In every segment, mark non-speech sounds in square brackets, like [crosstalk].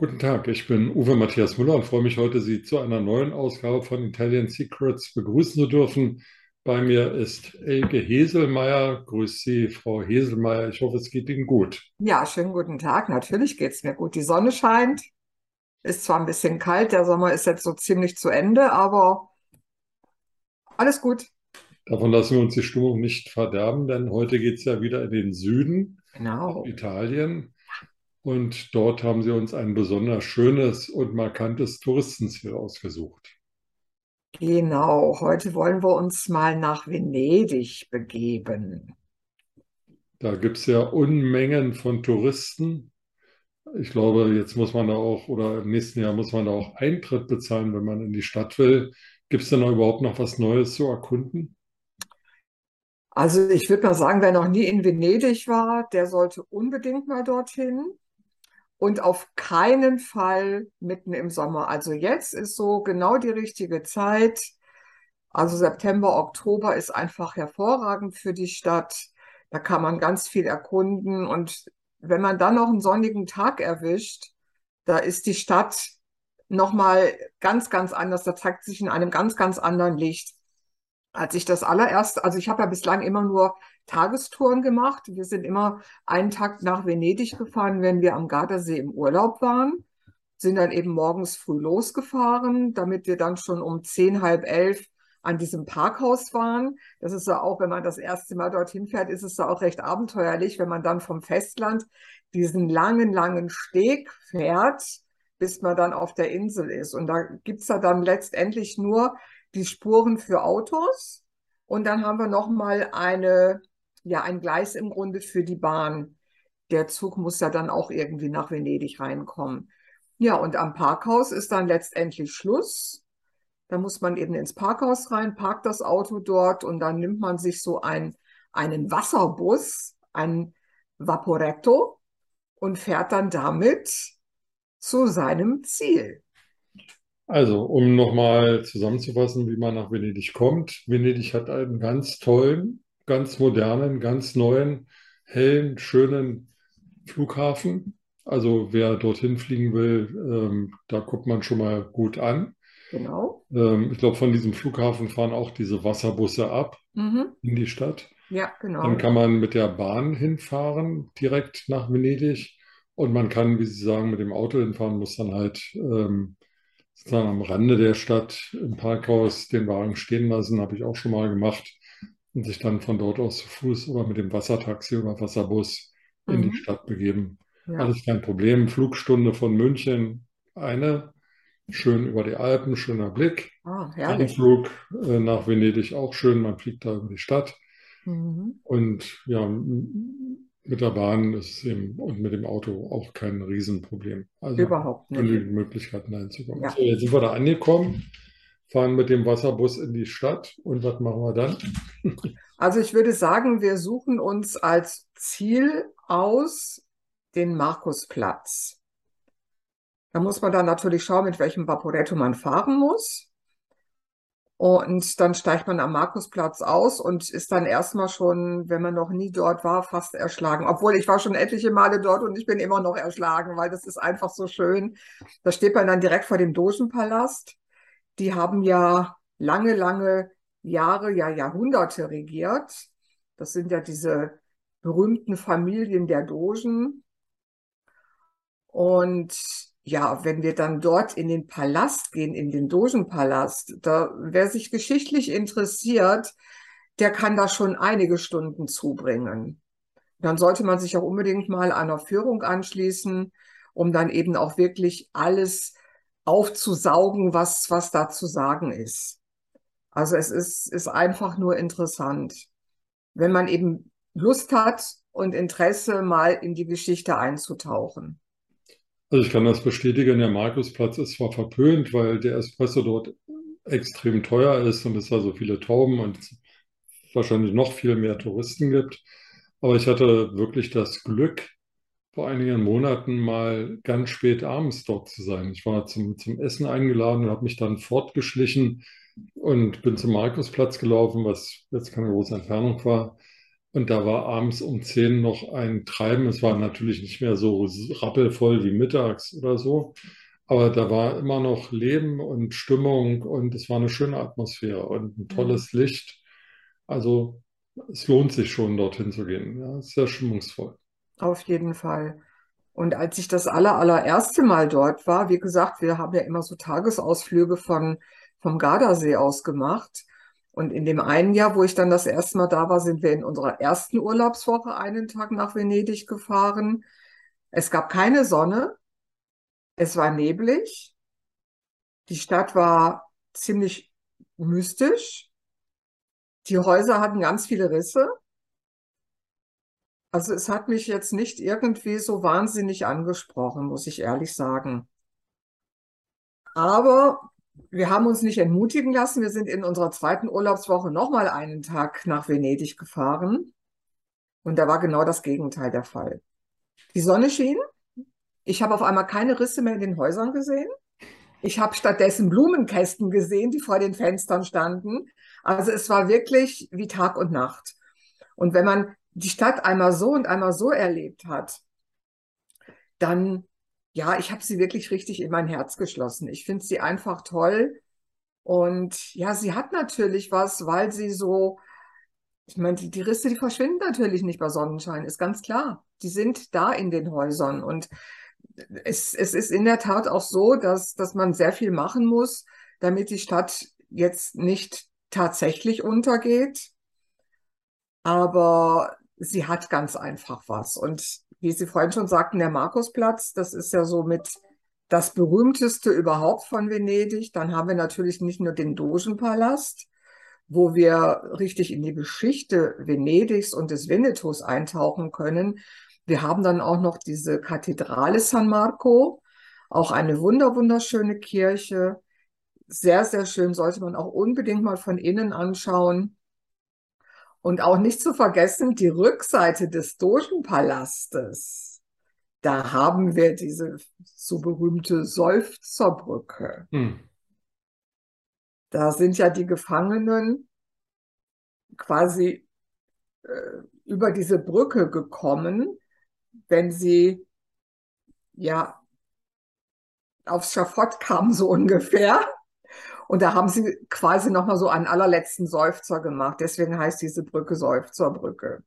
Guten Tag, ich bin Uwe Matthias Müller und freue mich heute, Sie zu einer neuen Ausgabe von Italian Secrets begrüßen zu dürfen. Bei mir ist Elke Heselmeier. Grüß Sie, Frau Heselmeier. Ich hoffe, es geht Ihnen gut. Ja, schönen guten Tag. Natürlich geht es mir gut. Die Sonne scheint. Ist zwar ein bisschen kalt, der Sommer ist jetzt so ziemlich zu Ende, aber alles gut. Davon lassen wir uns die Stimmung nicht verderben, denn heute geht es ja wieder in den Süden, Genau. Italien. Und dort haben Sie uns ein besonders schönes und markantes Touristenziel ausgesucht. Genau. Heute wollen wir uns mal nach Venedig begeben. Da gibt es ja Unmengen von Touristen. Ich glaube, jetzt muss man da auch, oder im nächsten Jahr muss man da auch Eintritt bezahlen, wenn man in die Stadt will. Gibt es denn da überhaupt noch was Neues zu erkunden? Also ich würde mal sagen, wer noch nie in Venedig war, der sollte unbedingt mal dorthin. Und auf keinen Fall mitten im Sommer. Also jetzt ist so genau die richtige Zeit. Also September, Oktober ist einfach hervorragend für die Stadt. Da kann man ganz viel erkunden. Und wenn man dann noch einen sonnigen Tag erwischt, da ist die Stadt nochmal ganz, ganz anders. Da zeigt sich in einem ganz, ganz anderen Licht. Als ich das allererste, also ich habe ja bislang immer nur Tagestouren gemacht. Wir sind immer einen Tag nach Venedig gefahren, wenn wir am Gardasee im Urlaub waren. Sind dann eben morgens früh losgefahren, damit wir dann schon um zehn, halb elf an diesem Parkhaus waren. Das ist ja auch, wenn man das erste Mal dorthin fährt, ist es ja auch recht abenteuerlich, wenn man dann vom Festland diesen langen, langen Steg fährt, bis man dann auf der Insel ist. Und da gibt's ja dann letztendlich nur die Spuren für Autos. Und dann haben wir nochmal eine, ja, ein Gleis im Grunde für die Bahn. Der Zug muss ja dann auch irgendwie nach Venedig reinkommen. Ja, und am Parkhaus ist dann letztendlich Schluss. Da muss man eben ins Parkhaus rein, parkt das Auto dort und dann nimmt man sich so ein, einen Wasserbus, ein Vaporetto und fährt dann damit zu seinem Ziel. Also, um nochmal zusammenzufassen, wie man nach Venedig kommt. Venedig hat einen ganz tollen, ganz modernen, ganz neuen, hellen, schönen Flughafen. Also, wer dorthin fliegen will, ähm, da guckt man schon mal gut an. Genau. Ähm, ich glaube, von diesem Flughafen fahren auch diese Wasserbusse ab Mhm. in die Stadt. Ja, Dann genau. kann man mit der Bahn hinfahren, direkt nach Venedig. Und man kann, wie Sie sagen, mit dem Auto hinfahren, muss dann halt ähm, sozusagen am Rande der Stadt im Parkhaus den Wagen stehen lassen, habe ich auch schon mal gemacht. Und sich dann von dort aus zu Fuß oder mit dem Wassertaxi oder Wasserbus in die Mhm. Stadt begeben. Ja. Alles kein Problem. Flugstunde von München, eine. Schön über die Alpen, schöner Blick. Ah. Anflug äh, nach Venedig auch schön. Man fliegt da über die Stadt. Mhm. Und ja, mit der Bahn ist es eben und mit dem Auto auch kein Riesenproblem. Also Überhaupt nicht. genügend Möglichkeiten reinzukommen. Ja. So, jetzt sind wir da angekommen, fahren mit dem Wasserbus in die Stadt und was machen wir dann? Also ich würde sagen, wir suchen uns als Ziel aus den Markusplatz. Da muss man dann natürlich schauen, mit welchem Vaporetto man fahren muss. Und dann steigt man am Markusplatz aus und ist dann erstmal schon, wenn man noch nie dort war, fast erschlagen. Obwohl ich war schon etliche Male dort und ich bin immer noch erschlagen, weil das ist einfach so schön. Da steht man dann direkt vor dem Dogenpalast. Die haben ja lange, lange Jahre, ja Jahrhunderte regiert. Das sind ja diese berühmten Familien der Dogen. Und ja, wenn wir dann dort in den Palast gehen, in den Dogenpalast, da, wer sich geschichtlich interessiert, der kann da schon einige Stunden zubringen. Dann sollte man sich auch unbedingt mal einer Führung anschließen, um dann eben auch wirklich alles aufzusaugen, was, was da zu sagen ist. Also es ist, ist einfach nur interessant, wenn man eben Lust hat und Interesse, mal in die Geschichte einzutauchen. Also ich kann das bestätigen, der Markusplatz ist zwar verpönt, weil der Espresso dort extrem teuer ist und es da so viele Tauben und wahrscheinlich noch viel mehr Touristen gibt. Aber ich hatte wirklich das Glück, vor einigen Monaten mal ganz spät abends dort zu sein. Ich war zum, zum Essen eingeladen und habe mich dann fortgeschlichen und bin zum Markusplatz gelaufen, was jetzt keine große Entfernung war. Und da war abends um 10 noch ein Treiben. Es war natürlich nicht mehr so rappelvoll wie mittags oder so, aber da war immer noch Leben und Stimmung und es war eine schöne Atmosphäre und ein tolles Licht. Also es lohnt sich schon, dorthin zu gehen. Ja, sehr stimmungsvoll. Auf jeden Fall. Und als ich das aller, allererste Mal dort war, wie gesagt, wir haben ja immer so Tagesausflüge von, vom Gardasee aus gemacht. Und in dem einen Jahr, wo ich dann das erste Mal da war, sind wir in unserer ersten Urlaubswoche einen Tag nach Venedig gefahren. Es gab keine Sonne. Es war neblig. Die Stadt war ziemlich mystisch. Die Häuser hatten ganz viele Risse. Also es hat mich jetzt nicht irgendwie so wahnsinnig angesprochen, muss ich ehrlich sagen. Aber wir haben uns nicht entmutigen lassen. Wir sind in unserer zweiten Urlaubswoche nochmal einen Tag nach Venedig gefahren. Und da war genau das Gegenteil der Fall. Die Sonne schien. Ich habe auf einmal keine Risse mehr in den Häusern gesehen. Ich habe stattdessen Blumenkästen gesehen, die vor den Fenstern standen. Also es war wirklich wie Tag und Nacht. Und wenn man die Stadt einmal so und einmal so erlebt hat, dann, ja, ich habe sie wirklich richtig in mein Herz geschlossen. Ich finde sie einfach toll. Und ja, sie hat natürlich was, weil sie so, ich meine, die, Risse, die verschwinden natürlich nicht bei Sonnenschein, ist ganz klar. Die sind da in den Häusern. Und es, es ist in der Tat auch so, dass, dass man sehr viel machen muss, damit die Stadt jetzt nicht tatsächlich untergeht. Aber sie hat ganz einfach was. Und wie Sie vorhin schon sagten, der Markusplatz, das ist ja so mit das berühmteste überhaupt von Venedig. Dann haben wir natürlich nicht nur den Dogenpalast, wo wir richtig in die Geschichte Venedigs und des Venetos eintauchen können. Wir haben dann auch noch diese Kathedrale San Marco, auch eine wunder wunderschöne Kirche. Sehr, sehr schön, sollte man auch unbedingt mal von innen anschauen. Und auch nicht zu vergessen, die Rückseite des Dogenpalastes. Da haben wir diese so berühmte Seufzerbrücke. Hm. Da sind ja die Gefangenen quasi äh, über diese Brücke gekommen, wenn sie ja aufs Schafott kamen, so ungefähr. Und da haben sie quasi nochmal so einen allerletzten Seufzer gemacht. Deswegen heißt diese Brücke Seufzerbrücke.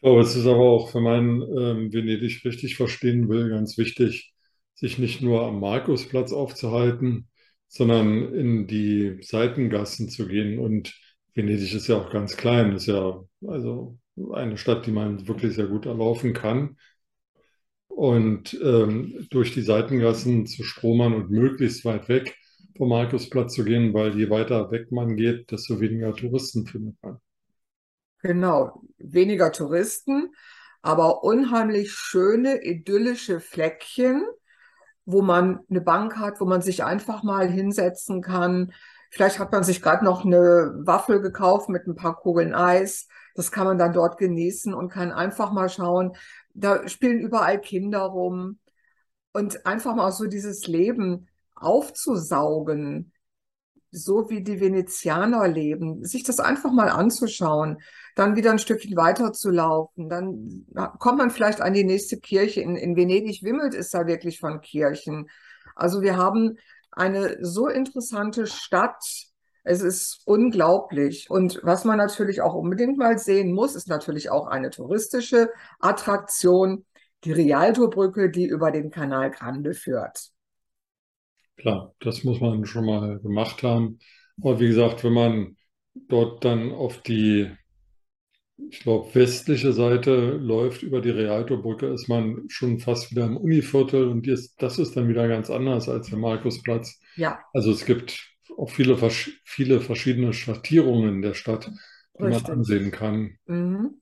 Glaube, es ist aber auch, wenn man ähm, Venedig richtig verstehen will, ganz wichtig, sich nicht nur am Markusplatz aufzuhalten, sondern in die Seitengassen zu gehen. Und Venedig ist ja auch ganz klein, ist ja also eine Stadt, die man wirklich sehr gut erlaufen kann. Und ähm, durch die Seitengassen zu stromern und möglichst weit weg vom Markusplatz zu gehen, weil je weiter weg man geht, desto weniger Touristen findet man. Genau, weniger Touristen, aber unheimlich schöne, idyllische Fleckchen, wo man eine Bank hat, wo man sich einfach mal hinsetzen kann. Vielleicht hat man sich gerade noch eine Waffel gekauft mit ein paar Kugeln Eis. Das kann man dann dort genießen und kann einfach mal schauen. Da spielen überall Kinder rum. Und einfach mal so dieses Leben aufzusaugen, so wie die Venezianer leben, sich das einfach mal anzuschauen, dann wieder ein Stückchen weiter zu laufen, dann kommt man vielleicht an die nächste Kirche. In, in Venedig wimmelt es da wirklich von Kirchen. Also wir haben eine so interessante Stadt. Es ist unglaublich. Und was man natürlich auch unbedingt mal sehen muss, ist natürlich auch eine touristische Attraktion, die Rialto-Brücke, die über den Kanal Grande führt. Klar, das muss man schon mal gemacht haben. Aber wie gesagt, wenn man dort dann auf die, ich glaube, westliche Seite läuft über die Rialto-Brücke, ist man schon fast wieder im Univiertel und das ist dann wieder ganz anders als der Markusplatz. Ja. Also es gibt auch viele, viele verschiedene Schattierungen der Stadt, die Richtig. man ansehen kann. Mhm.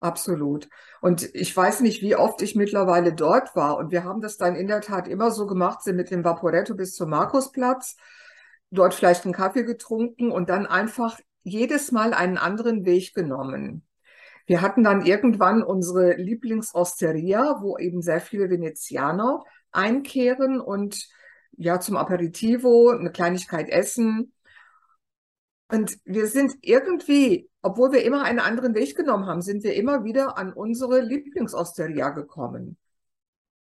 Absolut. Und ich weiß nicht, wie oft ich mittlerweile dort war. Und wir haben das dann in der Tat immer so gemacht, sind mit dem Vaporetto bis zum Markusplatz, dort vielleicht einen Kaffee getrunken und dann einfach jedes Mal einen anderen Weg genommen. Wir hatten dann irgendwann unsere Lieblingsosteria, wo eben sehr viele Venezianer einkehren und ja zum Aperitivo eine Kleinigkeit essen. Und wir sind irgendwie, obwohl wir immer einen anderen Weg genommen haben, sind wir immer wieder an unsere Lieblingsosteria gekommen.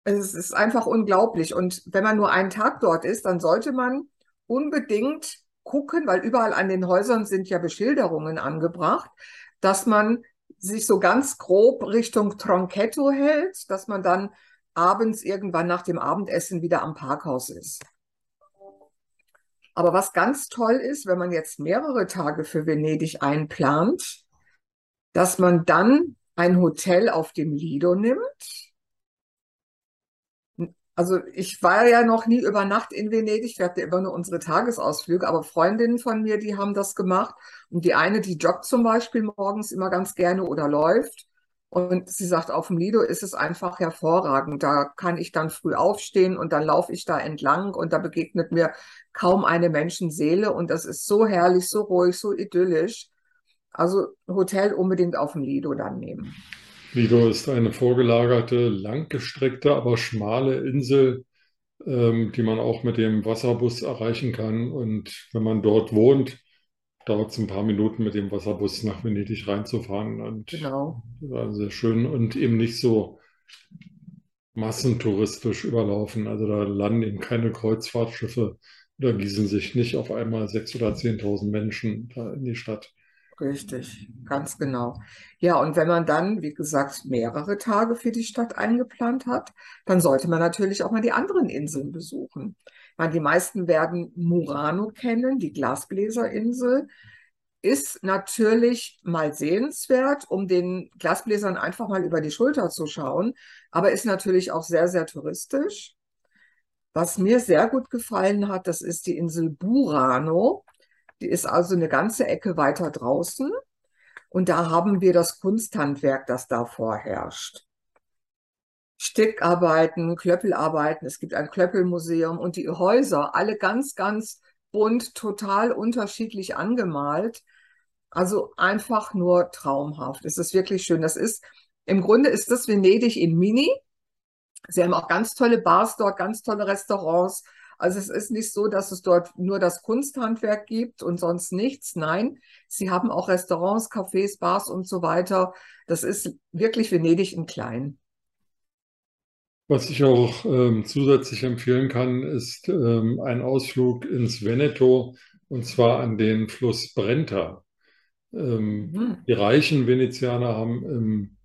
Es ist einfach unglaublich. Und wenn man nur einen Tag dort ist, dann sollte man unbedingt gucken, weil überall an den Häusern sind ja Beschilderungen angebracht, dass man sich so ganz grob Richtung Tronchetto hält, dass man dann abends irgendwann nach dem Abendessen wieder am Parkhaus ist. Aber was ganz toll ist, wenn man jetzt mehrere Tage für Venedig einplant, dass man dann ein Hotel auf dem Lido nimmt. Also ich war ja noch nie über Nacht in Venedig, wir hatten ja immer nur unsere Tagesausflüge, aber Freundinnen von mir, die haben das gemacht. Und die eine, die joggt zum Beispiel morgens immer ganz gerne oder läuft. Und sie sagt, auf dem Lido ist es einfach hervorragend. Da kann ich dann früh aufstehen und dann laufe ich da entlang und da begegnet mir kaum eine Menschenseele und das ist so herrlich, so ruhig, so idyllisch. Also Hotel unbedingt auf dem Lido dann nehmen. Lido ist eine vorgelagerte, langgestreckte, aber schmale Insel, ähm, die man auch mit dem Wasserbus erreichen kann. Und wenn man dort wohnt, dauert es ein paar Minuten mit dem Wasserbus nach Venedig reinzufahren. Und Genau. war sehr schön und eben nicht so massentouristisch überlaufen. Also da landen eben keine Kreuzfahrtschiffe oder gießen sich nicht auf einmal 6.000 oder 10.000 Menschen da in die Stadt. Richtig, ganz genau. Ja, und wenn man dann, wie gesagt, mehrere Tage für die Stadt eingeplant hat, dann sollte man natürlich auch mal die anderen Inseln besuchen. Meine, die meisten werden Murano kennen, die Glasbläserinsel ist natürlich mal sehenswert, um den Glasbläsern einfach mal über die Schulter zu schauen, aber ist natürlich auch sehr, sehr touristisch. Was mir sehr gut gefallen hat, das ist die Insel Burano. Die ist also eine ganze Ecke weiter draußen. Und da haben wir das Kunsthandwerk, das da vorherrscht. Stickarbeiten, Klöppelarbeiten, es gibt ein Klöppelmuseum und die Häuser, alle ganz, ganz bunt, total unterschiedlich angemalt. Also einfach nur traumhaft. Es ist wirklich schön. Das ist, im Grunde ist das Venedig in Mini. Sie haben auch ganz tolle Bars dort, ganz tolle Restaurants. Also es ist nicht so, dass es dort nur das Kunsthandwerk gibt und sonst nichts. Nein, sie haben auch Restaurants, Cafés, Bars und so weiter. Das ist wirklich Venedig in klein. Was ich auch ähm, zusätzlich empfehlen kann, ist ähm, ein Ausflug ins Veneto und zwar an den Fluss Brenta. Ähm, Mhm. die reichen Venezianer haben im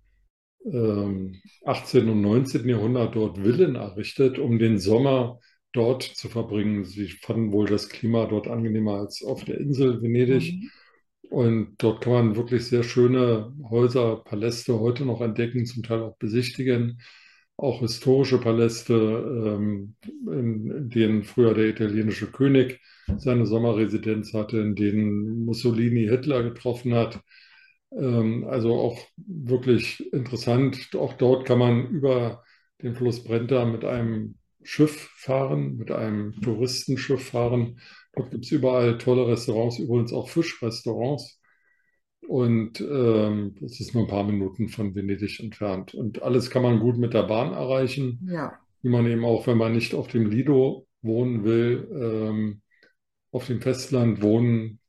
18. und 19. Jahrhundert dort Villen errichtet, um den Sommer dort zu verbringen. Sie fanden wohl das Klima dort angenehmer als auf der Insel Venedig. Mhm. Und dort kann man wirklich sehr schöne Häuser, Paläste heute noch entdecken, zum Teil auch besichtigen. Auch historische Paläste, ähm, in denen früher der italienische König seine Sommerresidenz hatte, in denen Mussolini Hitler getroffen hat. Ähm, also auch wirklich interessant. Auch dort kann man über den Fluss Brenta mit einem Schiff fahren, mit einem Touristenschiff fahren. Dort gibt es überall tolle Restaurants, übrigens auch Fischrestaurants. Und ähm, das ist nur ein paar Minuten von Venedig entfernt. Und alles kann man gut mit der Bahn erreichen, Ja, wie man eben auch, wenn man nicht auf dem Lido wohnen will, ähm, auf dem Festland wohnen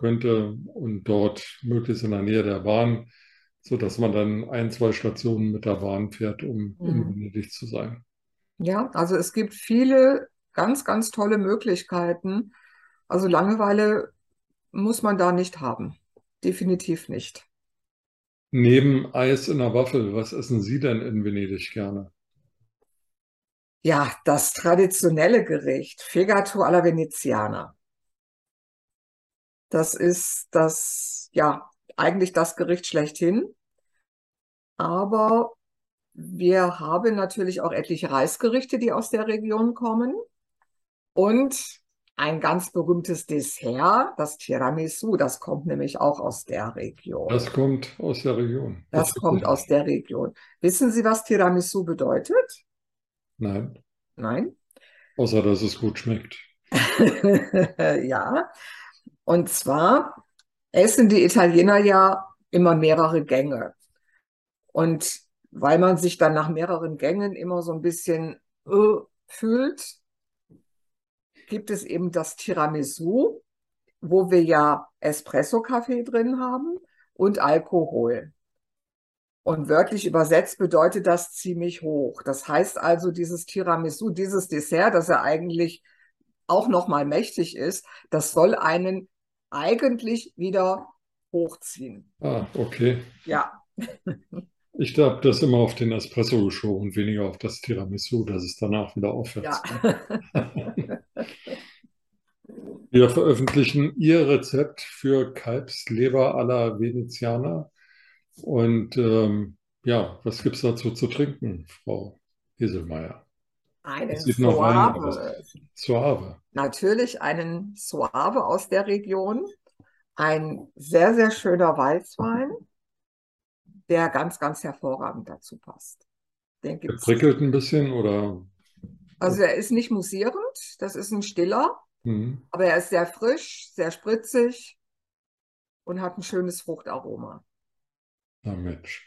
könnte und dort möglichst in der Nähe der Bahn, sodass man dann ein, zwei Stationen mit der Bahn fährt, um in Mhm. Venedig zu sein. ja, also es gibt viele ganz, ganz tolle Möglichkeiten. Also Langeweile muss man da nicht haben. Definitiv nicht. Neben Eis in der Waffel, was essen Sie denn in Venedig gerne? Ja, das traditionelle Gericht, Fegato alla Veneziana. Das ist das, ja, eigentlich das Gericht schlechthin. Aber wir haben natürlich auch etliche Reisgerichte, die aus der Region kommen. Und ein ganz berühmtes Dessert, das Tiramisu, das kommt nämlich auch aus der Region. Das kommt aus der Region. Das Das kommt aus der Region. Wissen Sie, was Tiramisu bedeutet? Nein, Nein? außer dass es gut schmeckt. [laughs] Ja. Und zwar essen die Italiener ja immer mehrere Gänge. Und weil man sich dann nach mehreren Gängen immer so ein bisschen äh, fühlt, gibt es eben das Tiramisu wo wir ja Espresso-Kaffee drin haben und Alkohol. Und wörtlich übersetzt bedeutet das ziemlich hoch. Das heißt also, dieses Tiramisu, dieses Dessert, das ja eigentlich auch nochmal mächtig ist, das soll einen eigentlich wieder hochziehen. Ah, okay. Ja. [laughs] Ich habe das immer auf den Espresso geschoben, weniger auf das Tiramisu, dass es danach wieder aufwärts ja. [laughs] Wir veröffentlichen Ihr Rezept für Kalbsleber alla Veneziana. Und ähm, ja, was gibt es dazu zu trinken, Frau Heselmeier? Einen. Soave. Suave. Natürlich einen Soave aus der Region. Ein sehr, sehr schöner Weißwein, der ganz, ganz hervorragend dazu passt. Den gibt's. prickelt ein bisschen oder? Also er ist nicht musierend, das ist ein stiller, Hm. aber er ist sehr frisch, sehr spritzig und hat ein schönes Fruchtaroma. Na Mensch.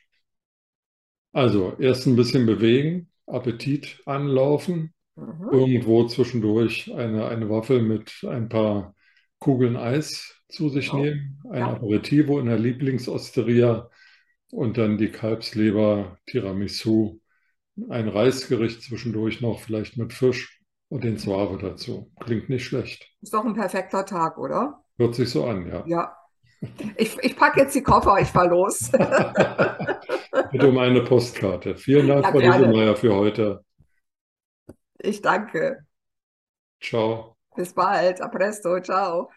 Also erst ein bisschen bewegen, Appetit anlaufen, Mhm. irgendwo zwischendurch eine, eine Waffel mit ein paar Kugeln Eis zu sich Genau. nehmen, ein Ja. Aperitivo in der Lieblingsosteria und dann die Kalbsleber, Tiramisu, ein Reisgericht zwischendurch noch, vielleicht mit Fisch und den Suave dazu. Klingt nicht schlecht. Ist doch ein perfekter Tag, oder? Hört sich so an, ja. Ja. Ich, ich packe jetzt die Koffer, ich fahr los. [laughs] Bitte um eine Postkarte. Vielen Dank, Ja, Frau. Dieselmeier, für heute. Ich danke. Ciao. Bis bald. A presto. Ciao.